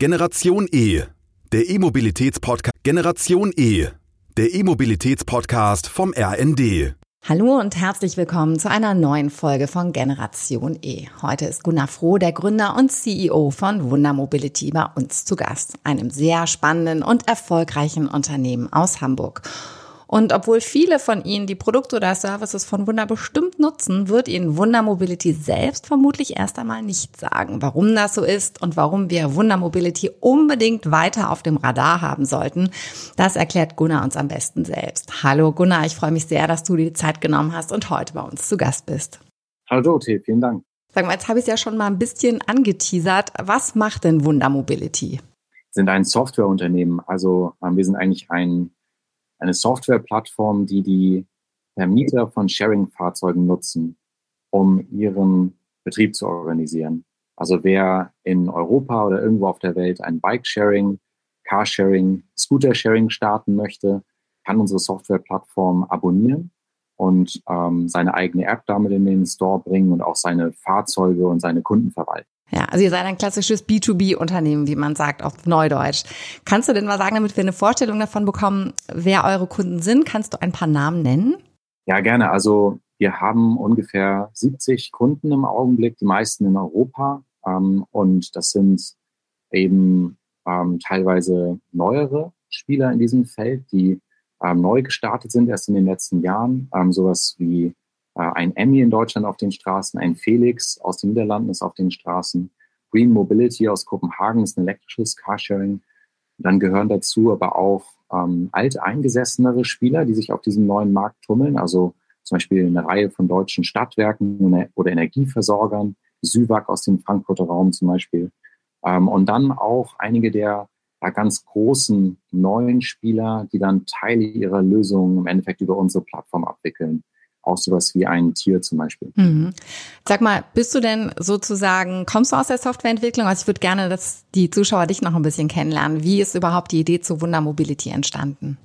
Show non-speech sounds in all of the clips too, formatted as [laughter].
Generation E, der E-Mobilitäts-Podcast. Generation E, der E-Mobilitäts-Podcast vom RND. Hallo und herzlich willkommen zu einer neuen Folge von Generation E. Heute ist Gunnar Froh, der Gründer und CEO von Wunder Mobility, bei uns zu Gast, einem sehr spannenden und erfolgreichen Unternehmen aus Hamburg. Und obwohl viele von Ihnen die Produkte oder Services von Wunder bestimmt nutzen, wird Ihnen Wunder Mobility selbst vermutlich erst einmal nicht sagen, warum das so ist und warum wir Wunder Mobility unbedingt weiter auf dem Radar haben sollten. Das erklärt Gunnar uns am besten selbst. Hallo Gunnar, ich freue mich sehr, dass du dir die Zeit genommen hast und heute bei uns zu Gast bist. Hallo Dorothee, vielen Dank. Sag mal, jetzt habe ich es ja schon mal ein bisschen angeteasert. Was macht denn Wunder Mobility? Wir sind ein Softwareunternehmen. Also wir sind eigentlich ein eine Softwareplattform, die die Vermieter von Sharing-Fahrzeugen nutzen, um ihren Betrieb zu organisieren. Also wer in Europa oder irgendwo auf der Welt ein Bike-Sharing, Car-Sharing, Scooter-Sharing starten möchte, kann unsere Softwareplattform abonnieren und ähm, seine eigene App damit in den Store bringen und auch seine Fahrzeuge und seine Kunden verwalten. Ja, also ihr seid ein klassisches B2B-Unternehmen, wie man sagt auf Neudeutsch. Kannst du denn mal sagen, damit wir eine Vorstellung davon bekommen, wer eure Kunden sind? Kannst du ein paar Namen nennen? Ja, gerne. Also wir haben ungefähr 70 Kunden im Augenblick, die meisten in Europa. Ähm, und das sind eben ähm, teilweise neuere Spieler in diesem Feld, die ähm, neu gestartet sind erst in den letzten Jahren. Ähm, sowas wie ein Emmy in Deutschland auf den Straßen, ein Felix aus den Niederlanden ist auf den Straßen, Green Mobility aus Kopenhagen ist ein elektrisches Carsharing. Dann gehören dazu aber auch ähm, alteingesessenere Spieler, die sich auf diesem neuen Markt tummeln, also zum Beispiel eine Reihe von deutschen Stadtwerken oder Energieversorgern, Süwag aus dem Frankfurter Raum zum Beispiel. Ähm, und dann auch einige der ja, ganz großen neuen Spieler, die dann Teile ihrer Lösungen im Endeffekt über unsere Plattform abwickeln auch sowas wie ein Tier zum Beispiel. Mhm. Sag mal, bist du denn sozusagen, kommst du aus der Softwareentwicklung? Also ich würde gerne, dass die Zuschauer dich noch ein bisschen kennenlernen. Wie ist überhaupt die Idee zu Wunder Mobility entstanden?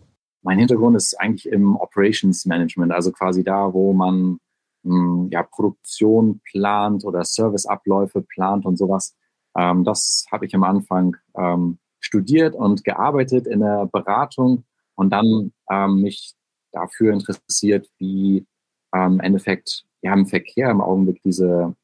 Mein Hintergrund ist eigentlich im Operations Management, also quasi da, wo man mh, hm, ja, Produktion plant oder Serviceabläufe plant und sowas. Ähm, das habe ich am Anfang ähm, studiert und gearbeitet in der Beratung und dann ähm, mich dafür interessiert, wie ähm, Endeffekt ja im Verkehr im Augenblick diese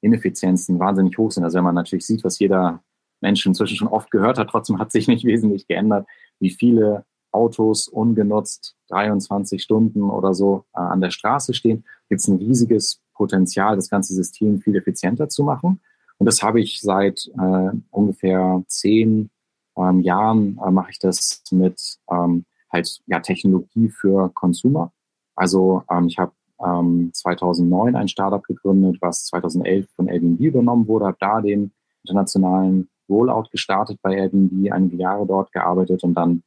Ineffizienzen wahnsinnig hoch sind. Also wenn man natürlich sieht, was jeder Mensch inzwischen schon oft gehört hat, trotzdem hat sich nicht [laughs] wesentlich geändert, wie viele Autos ungenutzt 23 Stunden oder so äh, an der Straße stehen, gibt es ein riesiges Potenzial, das ganze System viel effizienter zu machen. Und das habe ich seit äh, ungefähr zehn ähm, Jahren äh, mache ich das mit ähm, halt ja Technologie für Consumer. Also ähm, ich habe ähm, 2009 ein Startup gegründet, was 2011 von Airbnb übernommen wurde, habe da den internationalen Rollout gestartet bei Airbnb, einige Jahre dort gearbeitet und dann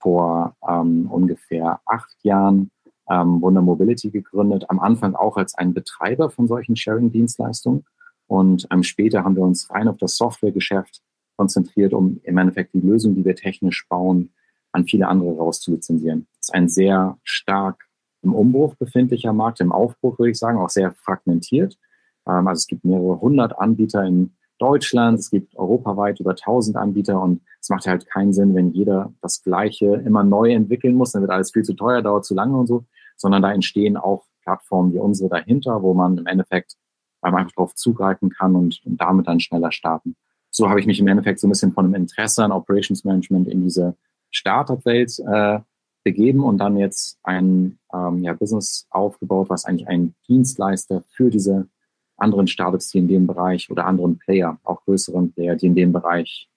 vor ähm, ungefähr acht Jahren ähm, Wunder Mobility gegründet, am Anfang auch als ein Betreiber von solchen Sharing-Dienstleistungen. Und ähm, später haben wir uns rein auf das Softwaregeschäft konzentriert, um im Endeffekt die Lösung, die wir technisch bauen, an viele andere rauszulizenzieren. Das ist ein sehr stark im Umbruch befindlicher Markt, im Aufbruch würde ich sagen, auch sehr fragmentiert. Ähm, also es gibt mehrere hundert Anbieter in Deutschland, es gibt europaweit über tausend Anbieter und es macht halt keinen Sinn, wenn jeder das Gleiche immer neu entwickeln muss, dann wird alles viel zu teuer, dauert zu lange und so, sondern da entstehen auch Plattformen wie unsere dahinter, wo man im Endeffekt einfach darauf zugreifen kann und, und damit dann schneller starten. So habe ich mich im Endeffekt so ein bisschen von einem Interesse an Operations Management in diese Startup-Welt äh, begeben und dann jetzt ein ähm, ja, Business aufgebaut, was eigentlich ein Dienstleister für diese anderen Startups, die in dem Bereich oder anderen Player, auch größeren Player, die in dem Bereich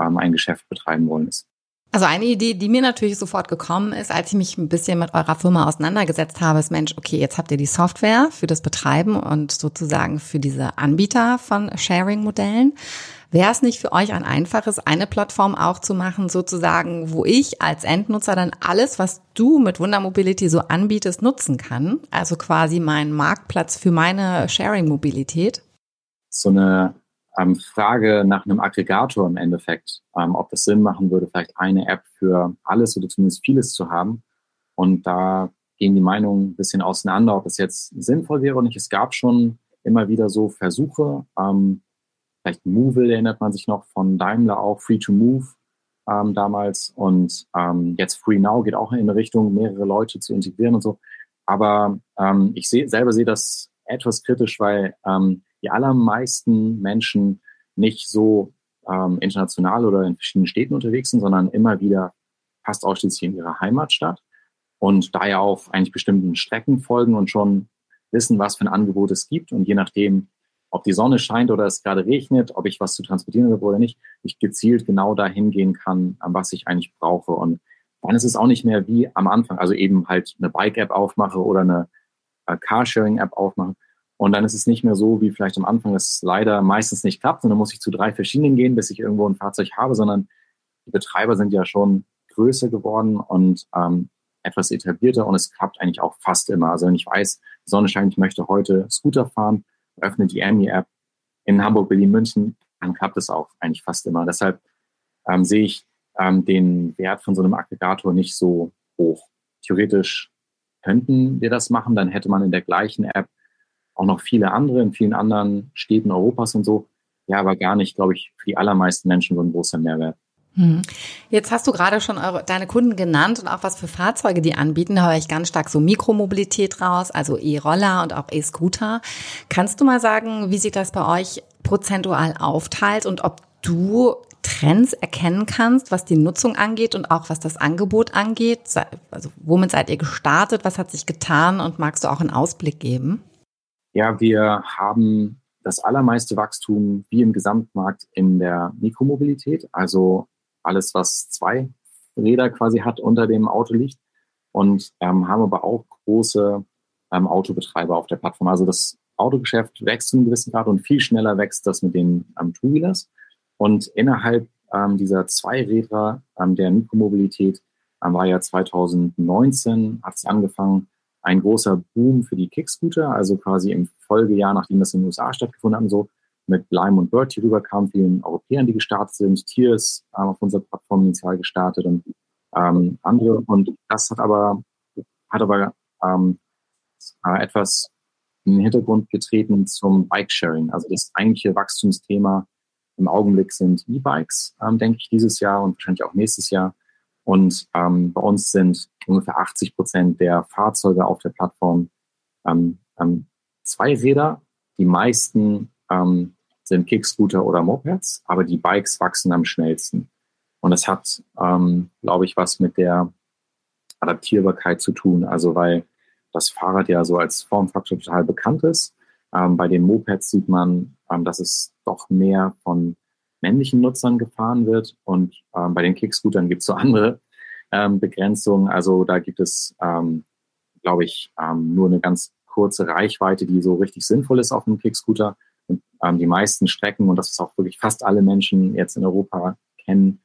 ähm, ein Geschäft betreiben wollen, ist. Also eine Idee, die mir natürlich sofort gekommen ist, als ich mich ein bisschen mit eurer Firma auseinandergesetzt habe, ist Mensch, okay, jetzt habt ihr die Software für das Betreiben und sozusagen für diese Anbieter von Sharing-Modellen. Wäre es nicht für euch ein einfaches, eine Plattform auch zu machen, sozusagen, wo ich als Endnutzer dann alles, was du mit Wunder Mobility so anbietest, nutzen kann? Also quasi mein Marktplatz für meine Sharing-Mobilität? So eine ähm, Frage nach einem Aggregator im Endeffekt, ähm, ob das Sinn machen würde, vielleicht eine App für alles oder zumindest vieles zu haben. Und da gehen die Meinungen ein bisschen auseinander, ob es jetzt sinnvoll wäre oder nicht. Es gab schon immer wieder so Versuche, ähm, vielleicht Movil erinnert man sich noch von Daimler auch, Free to Move ähm, damals und ähm, jetzt Free Now geht auch in eine Richtung, mehrere Leute zu integrieren und so. Aber ähm, ich sehe selber sehe das etwas kritisch, weil ähm, die allermeisten Menschen nicht so ähm, international oder in verschiedenen Städten unterwegs sind, sondern immer wieder fast ausschließlich in ihrer Heimatstadt und da ja auch eigentlich bestimmten Strecken folgen und schon wissen, was für ein Angebot es gibt und je nachdem, ob die Sonne scheint oder es gerade regnet, ob ich was zu transportieren habe oder nicht, ich gezielt genau dahin gehen kann, was ich eigentlich brauche. Und dann ist es auch nicht mehr wie am Anfang, also eben halt eine Bike-App aufmache oder eine äh, Carsharing-App aufmache. Und dann ist es nicht mehr so, wie vielleicht am Anfang es leider meistens nicht klappt. Dann muss ich zu drei verschiedenen gehen, bis ich irgendwo ein Fahrzeug habe, sondern die Betreiber sind ja schon größer geworden und ähm, etwas etablierter und es klappt eigentlich auch fast immer. Also wenn ich weiß, Sonne scheint, ich möchte heute Scooter fahren, öffne die Ami-App in Hamburg, Berlin, München, dann klappt es auch eigentlich fast immer. Deshalb ähm, sehe ich ähm, den Wert von so einem Aggregator nicht so hoch. Theoretisch könnten wir das machen, dann hätte man in der gleichen App auch noch viele andere in vielen anderen Städten Europas und so. Ja, aber gar nicht, glaube ich, für die allermeisten Menschen so ein großer Mehrwert. Hm. Jetzt hast du gerade schon eure, deine Kunden genannt und auch was für Fahrzeuge die anbieten. Da höre ich ganz stark so Mikromobilität raus, also E-Roller und auch E-Scooter. Kannst du mal sagen, wie sich das bei euch prozentual aufteilt und ob du Trends erkennen kannst, was die Nutzung angeht und auch was das Angebot angeht? Also womit seid ihr gestartet? Was hat sich getan? Und magst du auch einen Ausblick geben? Ja, wir haben das allermeiste Wachstum wie im Gesamtmarkt in der Mikromobilität. Also alles, was zwei Räder quasi hat, unter dem Auto liegt. Und ähm, haben aber auch große ähm, Autobetreiber auf der Plattform. Also das Autogeschäft wächst zu einem gewissen Grad und viel schneller wächst das mit den ähm, Two-Wheelers. Und innerhalb ähm, dieser zwei Räder ähm, der Mikromobilität ähm, war ja 2019, hat es angefangen, ein großer Boom für die Kickscooter, also quasi im Folgejahr, nachdem das in den USA stattgefunden hat so, mit Lime und Bird hier rüber kamen, vielen Europäern, die gestartet sind. Tiers haben auf unserer Plattform initial gestartet und ähm, andere. Und das hat aber, hat aber ähm, äh, etwas in den Hintergrund getreten zum Bike-Sharing. Also das eigentliche Wachstumsthema im Augenblick sind E-Bikes, ähm, denke ich, dieses Jahr und wahrscheinlich auch nächstes Jahr. Und ähm, bei uns sind ungefähr 80 Prozent der Fahrzeuge auf der Plattform ähm, ähm, Zweiräder. Die meisten ähm, sind Kickscooter oder Mopeds, aber die Bikes wachsen am schnellsten. Und das hat, ähm, glaube ich, was mit der Adaptierbarkeit zu tun. Also weil das Fahrrad ja so als Formfaktor total bekannt ist. Ähm, bei den Mopeds sieht man, ähm, dass es doch mehr von männlichen Nutzern gefahren wird. Und ähm, bei den Kickscootern gibt es so [laughs] andere ähm, Begrenzungen. Also da gibt es, ähm, glaube ich, ähm, nur eine ganz kurze Reichweite, die so richtig sinnvoll ist auf einem Kickscooter. Und die meisten Strecken, und das ist auch wirklich fast alle Menschen jetzt in Europa kennen,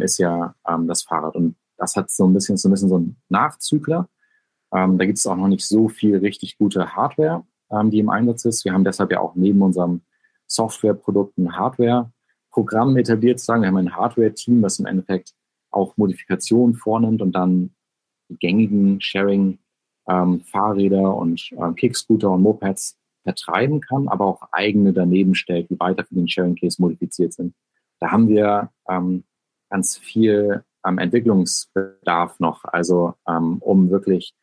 ist ja das Fahrrad. Und das hat so ein bisschen so ein bisschen so einen Nachzügler. Da gibt es auch noch nicht so viel richtig gute Hardware, die im Einsatz ist. Wir haben deshalb ja auch neben unserem Softwareprodukt ein Hardware-Programm etabliert, sagen. Wir haben ein Hardware-Team, das im Endeffekt auch Modifikationen vornimmt und dann die gängigen Sharing-Fahrräder ähm, und äh, Kickscooter und Mopeds vertreiben kann, aber auch eigene daneben stellt, die weiter für den Sharing Case modifiziert sind. Da haben wir ähm, ganz viel ähm, Entwicklungsbedarf noch, also ähm, um wirklich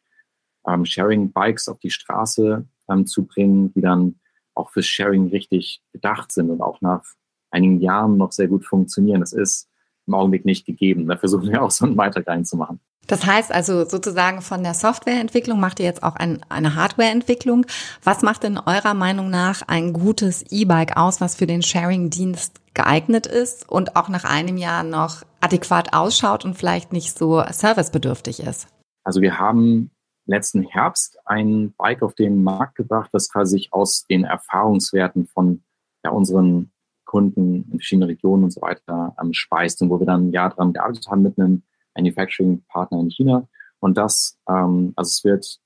ähm, Sharing Bikes auf die Straße ähm, zu bringen, die dann auch fürs Sharing richtig gedacht sind und auch nach einigen Jahren noch sehr gut funktionieren. Das ist im Augenblick nicht gegeben. Da versuchen wir auch so einen Beitrag reinzumachen. Das heißt also sozusagen von der Softwareentwicklung macht ihr jetzt auch ein, eine Hardwareentwicklung. Was macht denn eurer Meinung nach ein gutes E-Bike aus, was für den Sharing-Dienst geeignet ist und auch nach einem Jahr noch adäquat ausschaut und vielleicht nicht so servicebedürftig ist? Also wir haben letzten Herbst ein Bike auf den Markt gebracht, das quasi sich aus den Erfahrungswerten von ja, unseren Kunden in verschiedenen Regionen und so weiter ähm, speist und wo wir dann ein Jahr dran gearbeitet haben mit einem Manufacturing-Partner in China. Und das, ähm, also es wird,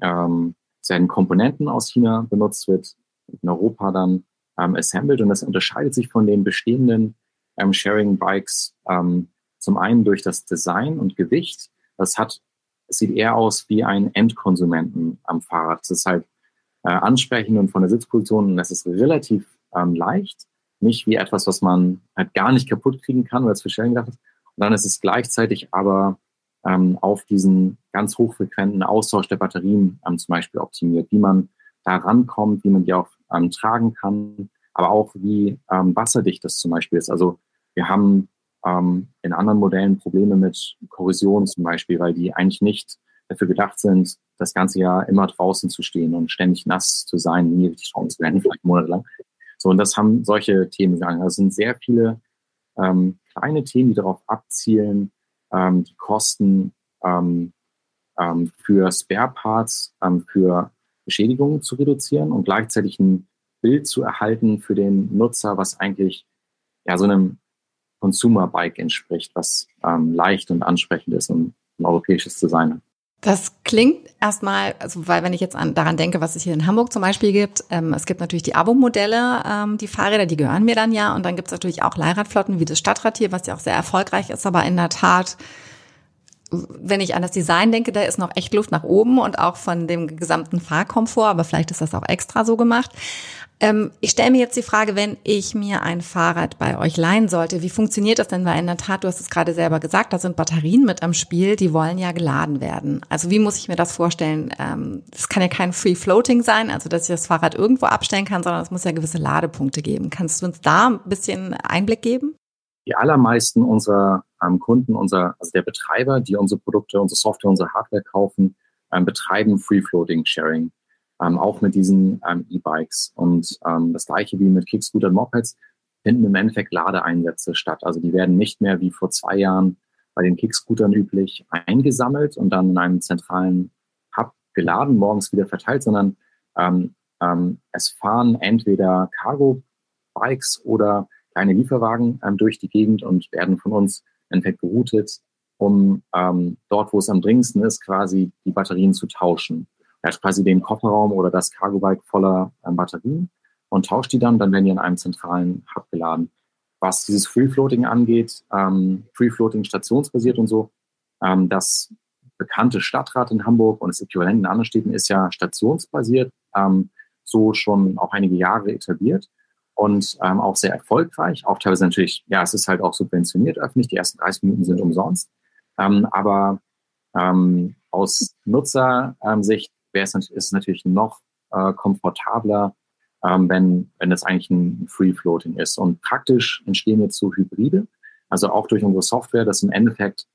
ähm, es werden Komponenten aus China benutzt, wird in Europa dann ähm, assembled und das unterscheidet sich von den bestehenden ähm, Sharing-Bikes ähm, zum einen durch das Design und Gewicht. Das hat, es sieht eher aus wie ein Endkonsumenten am Fahrrad. Es ist halt äh, ansprechend und von der Sitzposition und es ist relativ ähm, leicht, nicht wie etwas, was man halt gar nicht kaputt kriegen kann, weil es für Sharing gedacht ist. Und dann ist es gleichzeitig aber ähm, auf diesen ganz hochfrequenten Austausch der Batterien ähm, zum Beispiel optimiert, wie man da rankommt, wie man die auch ähm, tragen kann, aber auch wie ähm, wasserdicht das zum Beispiel ist. Also wir haben ähm, in anderen Modellen Probleme mit Korrosion zum Beispiel, weil die eigentlich nicht dafür gedacht sind, das ganze Jahr immer draußen zu stehen und ständig nass zu sein, nie richtig schauen zu werden, [laughs] vielleicht monatelang. So, und das haben solche Themen gegangen. Also es sind sehr viele ähm, kleine Themen, die darauf abzielen, ähm, die Kosten ähm, ähm, für Spare Parts, ähm, für Beschädigungen zu reduzieren und gleichzeitig ein Bild zu erhalten für den Nutzer, was eigentlich ja so einem Consumer Bike entspricht, was ähm, leicht und ansprechend ist und ein europäisches Design hat. Das klingt erstmal, also weil wenn ich jetzt an, daran denke, was es hier in Hamburg zum Beispiel gibt, ähm, es gibt natürlich die Abo-Modelle, ähm, die Fahrräder, die gehören mir dann ja, und dann gibt es natürlich auch Leihradflotten wie das Stadtrad hier, was ja auch sehr erfolgreich ist, aber in der Tat wenn ich an das Design denke, da ist noch echt Luft nach oben und auch von dem gesamten Fahrkomfort, aber vielleicht ist das auch extra so gemacht. Ähm, ich stelle mir jetzt die Frage, wenn ich mir ein Fahrrad bei euch leihen sollte, wie funktioniert das denn? Weil in der Tat, du hast es gerade selber gesagt, da sind Batterien mit am Spiel, die wollen ja geladen werden. Also wie muss ich mir das vorstellen? Ähm, das kann ja kein Free Floating sein, also dass ich das Fahrrad irgendwo abstellen kann, sondern es muss ja gewisse Ladepunkte geben. Kannst du uns da ein bisschen Einblick geben? Die allermeisten unserer ähm, Kunden, unser, also der Betreiber, die unsere Produkte, unsere Software, unsere Hardware kaufen, ähm, betreiben Free Floating Sharing ähm, auch mit diesen ähm, E-Bikes. Und ähm, das gleiche wie mit Kickscooter und Mopeds finden im Endeffekt Ladeeinsätze statt. Also die werden nicht mehr wie vor zwei Jahren bei den Kickscootern üblich eingesammelt und dann in einem zentralen Hub geladen, morgens wieder verteilt, sondern ähm, ähm, es fahren entweder Cargo-Bikes oder kleine Lieferwagen ähm, durch die Gegend und werden von uns im Endeffekt geroutet, um ähm, dort, wo es am dringendsten ist, quasi die Batterien zu tauschen. Hat quasi den Kofferraum oder das Cargo-Bike voller ähm, Batterien und tauscht die dann, dann werden die in einem zentralen Hub geladen. Was dieses Free-Floating angeht, ähm, Free-Floating stationsbasiert und so, ähm, das bekannte Stadtrat in Hamburg und das Äquivalent in anderen Städten ist ja stationsbasiert, ähm, so schon auch einige Jahre etabliert und ähm, auch sehr erfolgreich. Auch teilweise natürlich, ja, es ist halt auch subventioniert öffentlich. Die ersten 30 Minuten sind umsonst. Ähm, aber ähm, aus Nutzersicht wäre es ist natürlich noch äh, komfortabler, ähm, wenn, wenn es eigentlich ein Free Floating ist. Und praktisch entstehen jetzt so Hybride, also auch durch unsere Software, dass im Endeffekt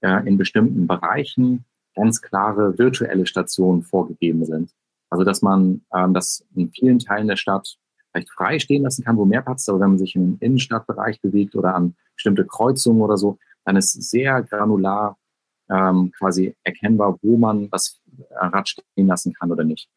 äh, in bestimmten Bereichen ganz klare virtuelle Stationen vorgegeben sind. Also dass man ähm, das in vielen Teilen der Stadt vielleicht frei stehen lassen kann, wo mehr Platz ist, aber wenn man sich in den Innenstadtbereich bewegt oder an bestimmte Kreuzungen oder so, dann ist sehr granular ähm, quasi erkennbar, wo man das Rad stehen lassen kann oder nicht.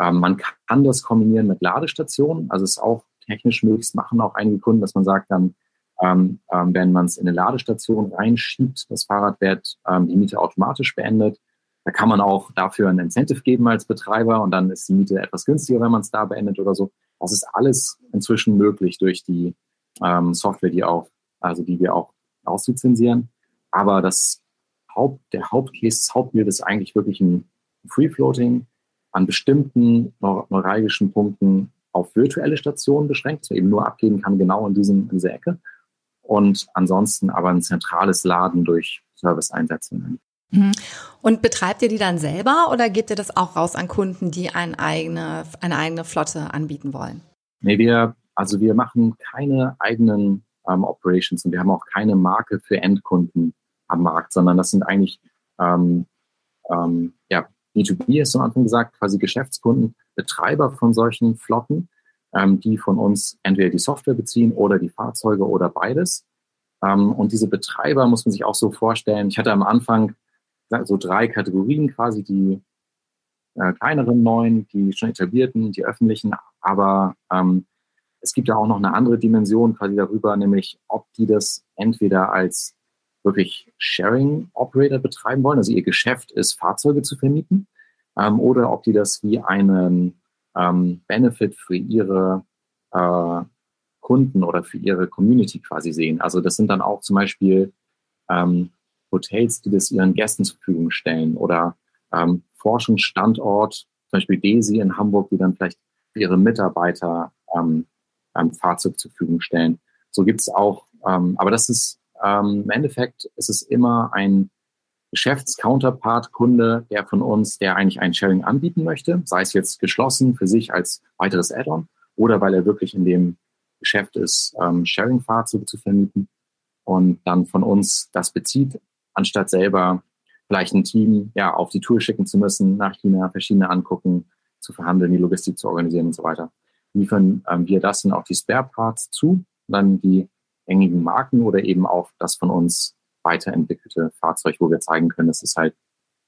Ähm, man kann das kombinieren mit Ladestationen, also es ist auch technisch möglich, machen auch einige Kunden, dass man sagt dann, ähm, ähm, wenn man es in eine Ladestation reinschiebt, das Fahrrad wird ähm, die Miete automatisch beendet. Da kann man auch dafür ein Incentive geben als Betreiber und dann ist die Miete etwas günstiger, wenn man es da beendet oder so. Das ist alles inzwischen möglich durch die ähm, Software, die auch, also die wir auch auslizenzieren. Aber das Haupt, der Hauptcase, das Hauptbild ist eigentlich wirklich ein Free Floating an bestimmten neuralgischen Punkten auf virtuelle Stationen beschränkt, dass man eben nur abgeben kann, genau in, diesem, in dieser Ecke. Und ansonsten aber ein zentrales Laden durch Service-Einsätze. Mhm. Und betreibt ihr die dann selber oder gebt ihr das auch raus an Kunden, die eine eigene, eine eigene Flotte anbieten wollen? Nee, wir, also wir machen keine eigenen ähm, Operations und wir haben auch keine Marke für Endkunden am Markt, sondern das sind eigentlich ähm, ähm, ja, B2B ist am Anfang gesagt, quasi Geschäftskunden, Betreiber von solchen Flotten, ähm, die von uns entweder die Software beziehen oder die Fahrzeuge oder beides. Ähm, und diese Betreiber muss man sich auch so vorstellen. Ich hatte am Anfang so drei Kategorien quasi, die äh, kleineren neuen, die schon etablierten, die öffentlichen, aber ähm, es gibt ja auch noch eine andere Dimension quasi darüber, nämlich ob die das entweder als wirklich Sharing Operator betreiben wollen, also ihr Geschäft ist, Fahrzeuge zu vermieten, ähm, oder ob die das wie einen ähm, Benefit für ihre äh, Kunden oder für ihre Community quasi sehen. Also das sind dann auch zum Beispiel ähm, Hotels, die das ihren Gästen zur Verfügung stellen oder ähm, Forschungsstandort, zum Beispiel DESI in Hamburg, die dann vielleicht ihre Mitarbeiter ähm, ähm, Fahrzeug zur Verfügung stellen. So gibt es auch, ähm, aber das ist ähm, im Endeffekt ist es immer ein Geschäftscounterpart-Kunde, der von uns, der eigentlich ein Sharing anbieten möchte, sei es jetzt geschlossen für sich als weiteres Add-on oder weil er wirklich in dem Geschäft ist, ähm, Sharing-Fahrzeuge zu vermieten und dann von uns das bezieht, anstatt selber vielleicht ein Team ja auf die Tour schicken zu müssen, nach China verschiedene angucken, zu verhandeln, die Logistik zu organisieren und so weiter. Liefern ähm, wir das dann auch die Spare Parts zu, dann die gängigen Marken oder eben auch das von uns weiterentwickelte Fahrzeug, wo wir zeigen können, dass es halt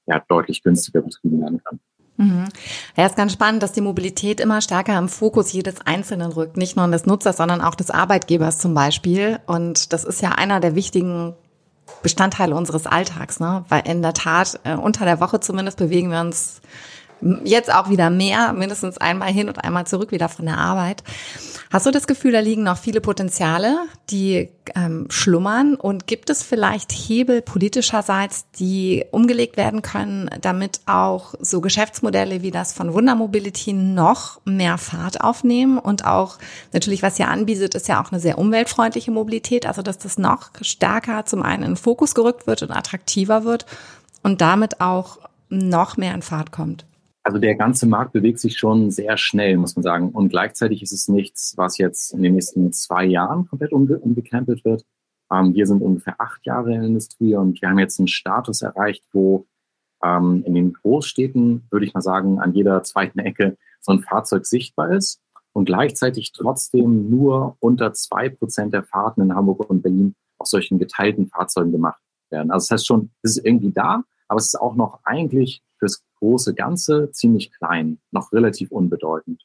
ja, deutlich günstiger betrieben werden kann. Mhm. Ja, ist ganz spannend, dass die Mobilität immer stärker im Fokus jedes Einzelnen rückt. Nicht nur des Nutzers, sondern auch des Arbeitgebers zum Beispiel. Und das ist ja einer der wichtigen Bestandteile unseres Alltags, ne? Weil in der Tat, äh, unter der Woche zumindest bewegen wir uns jetzt auch wieder mehr, mindestens einmal hin und einmal zurück wieder von der Arbeit. Hast du das Gefühl, da liegen noch viele Potenziale, die ähm, schlummern? Und gibt es vielleicht Hebel politischerseits, die umgelegt werden können, damit auch so Geschäftsmodelle wie das von Wunder Mobility noch mehr Fahrt aufnehmen? Und auch natürlich, was ihr anbietet, ist ja auch eine sehr umweltfreundliche Mobilität, also dass das noch stärker zum einen in den Fokus gerückt wird und attraktiver wird und damit auch noch mehr in Fahrt kommt. Also der ganze Markt bewegt sich schon sehr schnell, muss man sagen. Und gleichzeitig ist es nichts, was jetzt in den nächsten zwei Jahren komplett umge umgekrempelt wird. Ähm, wir sind ungefähr acht Jahre in der Industrie und wir haben jetzt einen Status erreicht, wo ähm, in den Großstädten, würde ich mal sagen, an jeder zweiten Ecke so ein Fahrzeug sichtbar ist und gleichzeitig trotzdem nur unter zwei Prozent der Fahrten in Hamburg und Berlin auf solchen geteilten Fahrzeugen gemacht werden. Also das heißt schon, es ist irgendwie da, aber es ist auch noch eigentlich fürs große Ganze ziemlich klein, noch relativ unbedeutend.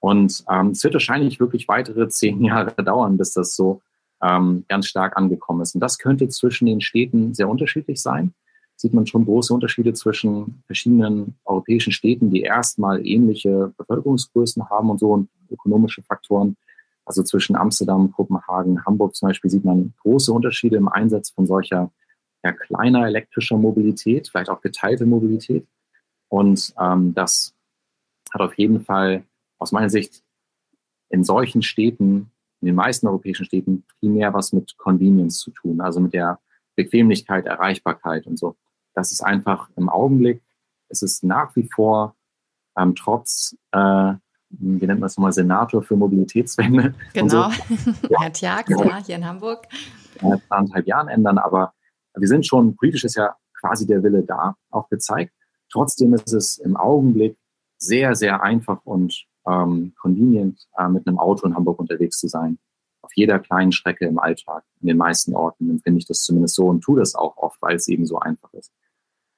Und ähm, es wird wahrscheinlich wirklich weitere zehn [laughs] Jahre dauern, bis das so ähm, ganz stark angekommen ist. Und das könnte zwischen den Städten sehr unterschiedlich sein. Sieht man schon große Unterschiede zwischen verschiedenen europäischen Städten, die erstmal ähnliche Bevölkerungsgrößen haben und so und ökonomische Faktoren. Also zwischen Amsterdam, Kopenhagen, Hamburg zum Beispiel sieht man große Unterschiede im Einsatz von solcher ja, kleiner elektrischer Mobilität, vielleicht auch geteilte Mobilität. Und ähm, das hat auf jeden Fall aus meiner Sicht in solchen Städten, in den meisten europäischen Städten, primär was mit Convenience zu tun, also mit der Bequemlichkeit, Erreichbarkeit und so. Das ist einfach im Augenblick, es ist nach wie vor ähm, trotz, äh, wie nennt man es nochmal, Senator für Mobilitätswende. Genau, so. [laughs] Herr Tjag, ja, hier in Hamburg. Äh, anderthalb Jahren ändern, aber wir sind schon, politisch ist ja quasi der Wille da, auch gezeigt. Trotzdem ist es im Augenblick sehr, sehr einfach und ähm, convenient, äh, mit einem Auto in Hamburg unterwegs zu sein. Auf jeder kleinen Strecke im Alltag. In den meisten Orten empfinde ich das zumindest so und tue das auch oft, weil es eben so einfach ist.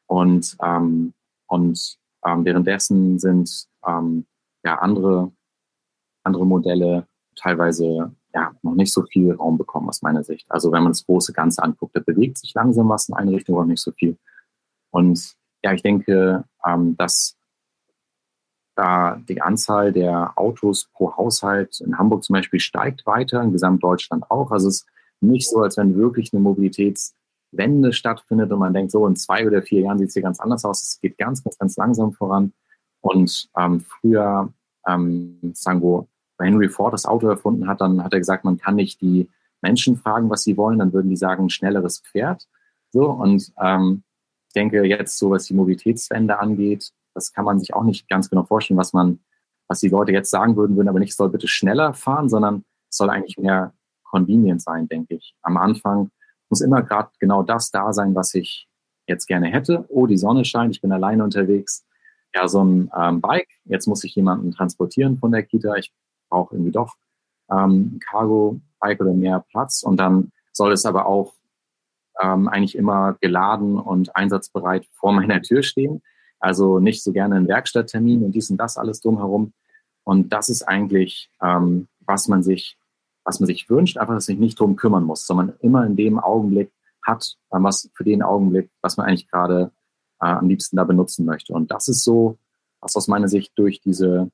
Und, ähm, und ähm, währenddessen sind ähm, ja andere, andere Modelle teilweise ja, noch nicht so viel Raum bekommen aus meiner Sicht. Also wenn man das große Ganze anguckt, da bewegt sich langsam was in eine Richtung, aber nicht so viel. Und ja, ich denke, ähm, dass da die Anzahl der Autos pro Haushalt in Hamburg zum Beispiel steigt weiter, in Gesamtdeutschland auch. Also es ist nicht so, als wenn wirklich eine Mobilitätswende stattfindet und man denkt, so in zwei oder vier Jahren sieht es hier ganz anders aus. Es geht ganz, ganz, ganz langsam voran. Und ähm, früher, ähm, sagen wir, Henry Ford das Auto erfunden hat, dann hat er gesagt, man kann nicht die Menschen fragen, was sie wollen, dann würden die sagen, ein schnelleres Pferd. So, und ähm, ich denke jetzt so, was die Mobilitätswende angeht, das kann man sich auch nicht ganz genau vorstellen, was man, was die Leute jetzt sagen würden, würden aber nicht, soll bitte schneller fahren, sondern es soll eigentlich mehr convenient sein, denke ich. Am Anfang muss immer gerade genau das da sein, was ich jetzt gerne hätte. Oh, die Sonne scheint, ich bin alleine unterwegs. Ja, so ein ähm, Bike, jetzt muss ich jemanden transportieren von der Kita. Ich brauche irgendwie doch ähm, Cargo-Bike oder mehr Platz. Und dann soll es aber auch ähm, eigentlich immer geladen und einsatzbereit vor [laughs] meiner Tür stehen. Also nicht so gerne ein Werkstatttermin und dies und das alles drumherum. Und das ist eigentlich, ähm, was man sich, was man sich wünscht, einfach, dass sich nicht drum kümmern muss, sondern immer in dem Augenblick hat, ähm, was für den Augenblick, was man eigentlich gerade äh, am liebsten da benutzen möchte. Und das ist so, was aus meiner Sicht durch diese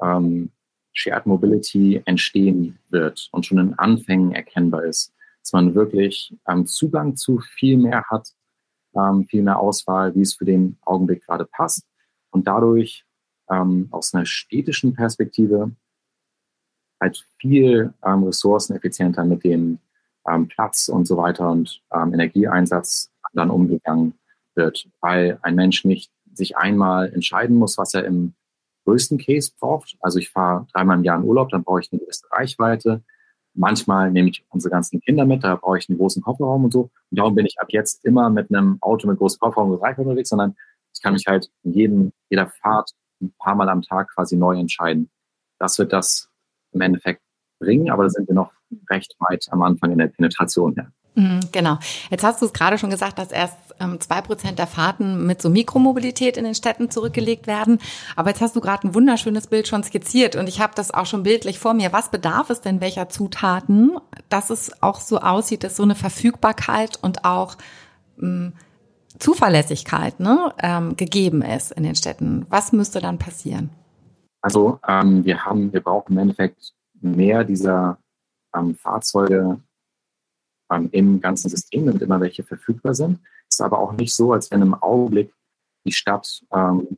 ähm, Shared Mobility entstehen wird und schon in Anfängen erkennbar ist. Dass man wirklich ähm, Zugang zu viel mehr hat, ähm, viel mehr Auswahl, wie es für den Augenblick gerade passt und dadurch ähm, aus einer städtischen Perspektive halt viel ähm, ressourceneffizienter mit dem ähm, Platz und so weiter und ähm, Energieeinsatz dann umgegangen wird, weil ein Mensch nicht sich einmal entscheiden muss, was er im größten Case braucht. Also ich fahre dreimal im Jahr in Urlaub, dann brauche ich eine gewisse Reichweite. Manchmal nehme ich unsere ganzen Kinder mit, da brauche ich einen großen Kofferraum und so. Und darum bin ich ab jetzt immer mit einem Auto mit großem Kofferraum und Reichweite unterwegs, sondern ich kann mich halt in jedem, jeder Fahrt ein paar Mal am Tag quasi neu entscheiden. Das wird das im Endeffekt bringen, aber da sind wir noch recht weit am Anfang in der Penetration her. Mhm, genau. Jetzt hast du es gerade schon gesagt, dass erst ähm, zwei Prozent der Fahrten mit so Mikromobilität in den Städten zurückgelegt werden. Aber jetzt hast du gerade ein wunderschönes Bild schon skizziert und ich habe das auch schon bildlich vor mir. Was bedarf es denn welcher Zutaten, dass es auch so aussieht, dass so eine Verfügbarkeit und auch ähm, Zuverlässigkeit ne, ähm, gegeben ist in den Städten? Was müsste dann passieren? Also ähm, wir haben, wir brauchen im Endeffekt mehr dieser ähm, Fahrzeuge ähm, im ganzen System, damit immer welche verfügbar sind. Ist aber auch nicht so, als wenn im Augenblick die Stadt, ähm,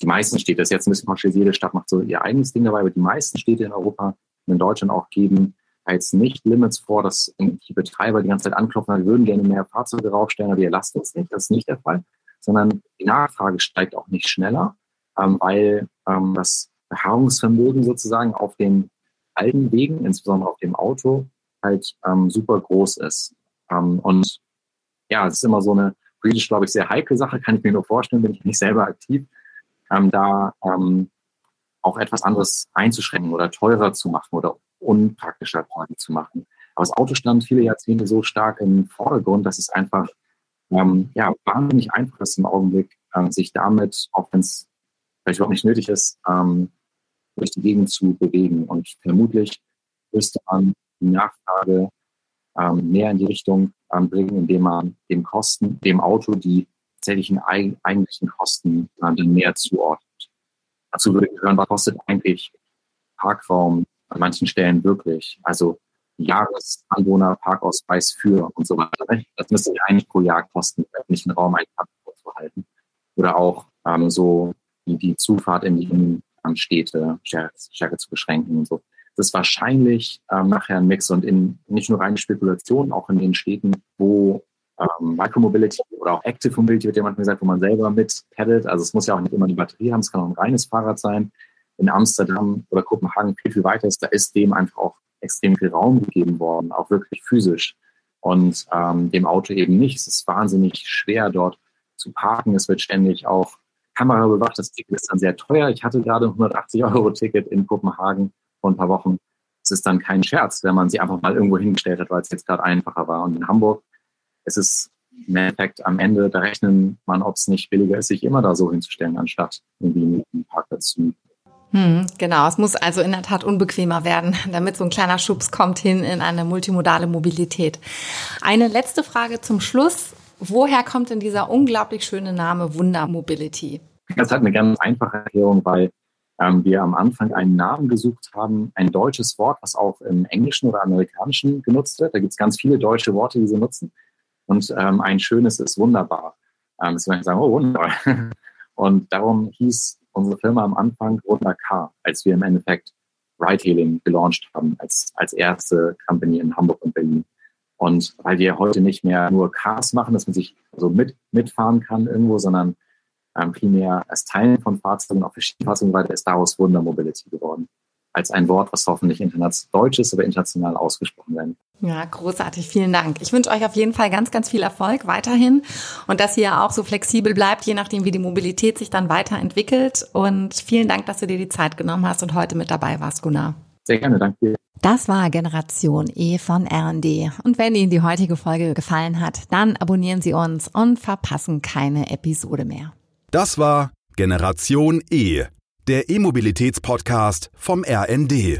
die meisten Städte, das ist jetzt ein bisschen pauschal, jede Stadt macht so ihr eigenes Ding dabei, aber die meisten Städte in Europa und in Deutschland auch geben jetzt nicht Limits vor, dass die Betreiber die ganze Zeit anklopfen, wir würden gerne mehr Fahrzeuge raufstellen, aber ihr lasst uns nicht. Das ist nicht der Fall, sondern die Nachfrage steigt auch nicht schneller, ähm, weil ähm, das Beharrungsvermögen sozusagen auf den alten Wegen, insbesondere auf dem Auto, halt ähm, super groß ist. Ähm, und ja, es ist immer so eine politisch, glaube ich, sehr heikle Sache, kann ich mir nur vorstellen, bin ich nicht selber aktiv, ähm, da ähm, auch etwas anderes einzuschränken oder teurer zu machen oder unpraktischer quasi zu machen. Aber das Auto stand viele Jahrzehnte so stark im Vordergrund, dass es einfach ähm, ja, wahnsinnig einfach ist im Augenblick, ähm, sich damit, auch wenn es vielleicht überhaupt nicht nötig ist, ähm, durch die Gegend zu bewegen. Und vermutlich müsste man die Nachfrage ähm, mehr in die Richtung ähm, bringen, indem man dem Kosten, dem Auto die tatsächlichen eigentlichen Kosten äh, dann mehr zuordnet. Dazu würde gehören, was kostet eigentlich Parkraum an manchen Stellen wirklich? Also Jahresanwohner, Parkausweis für und so weiter. Das müsste eigentlich pro Jahr kosten, im öffentlichen Raum einen Park zu halten. Oder auch ähm, so die, Zufahrt in die Städte stärker zu beschränken und so. Das ist wahrscheinlich ähm, nachher ein Mix und in nicht nur reine Spekulation, auch in den Städten, wo ähm, Micromobility oder auch Active Mobility wird ja manchmal gesagt, wo man selber mit peddelt. Also es muss ja auch nicht immer eine Batterie haben, es kann auch ein reines Fahrrad sein. In Amsterdam oder Kopenhagen viel, viel weiter ist, da ist dem einfach auch extrem viel Raum gegeben worden, auch wirklich physisch. Und ähm, dem Auto eben nicht. Es ist wahnsinnig schwer, dort zu parken. Es wird ständig auch Kamera bewacht. Das Ticket ist dann sehr teuer. Ich hatte gerade ein 180 Euro Ticket in Kopenhagen vor ein paar Wochen. Es ist dann kein Scherz, wenn man sie einfach mal irgendwo hingestellt hat, weil es jetzt gerade einfacher war. Und in Hamburg ist es im Endeffekt am Ende, da rechnen man, ob es nicht billiger ist, sich immer da so hinzustellen, anstatt irgendwie einen Parkplatz zu mieten. Hm, genau, es muss also in der Tat unbequemer werden, [laughs] damit so ein kleiner Schubs kommt hin in eine multimodale Mobilität. Eine letzte Frage zum Schluss. Woher kommt denn dieser unglaublich schöne Name Wunder Mobility? Das hat eine ganz einfache Erklärung, weil ähm, wir am Anfang einen Namen gesucht haben, ein deutsches Wort, was auch im Englischen oder Amerikanischen genutzt wird. Da gibt es ganz viele deutsche Worte, die sie nutzen. Und ähm, ein schönes ist wunderbar. Ähm, deswegen sagen, oh, wunderbar. [laughs] Und darum hieß unsere Firma am Anfang Wunder Car, als wir im Endeffekt Ride-Hailing gelauncht haben, als, als erste Company in Hamburg und Berlin. Und weil wir heute nicht mehr nur Cars machen, dass man sich so mit, mitfahren kann irgendwo, sondern ähm, primär als Teilen von Fahrzeugen auf verschiedenen Fahrzeugen weiter, ist daraus Wunder Mobility geworden. Als ein Wort, was hoffentlich international deutsch ist, aber international ausgesprochen werden. Ja, großartig. Vielen Dank. Ich wünsche euch auf jeden Fall ganz, ganz viel Erfolg weiterhin und dass ihr auch so flexibel bleibt, je nachdem, wie die Mobilität sich dann weiterentwickelt. Und vielen Dank, dass du dir die Zeit genommen hast und heute mit dabei warst, Gunnar. Sehr gerne, danke dir. Das war Generation E von R&D. Und wenn Ihnen die heutige Folge gefallen hat, dann abonnieren Sie uns und verpassen keine Episode mehr. Das war Generation E, der E-Mobilitäts-Podcast vom RND.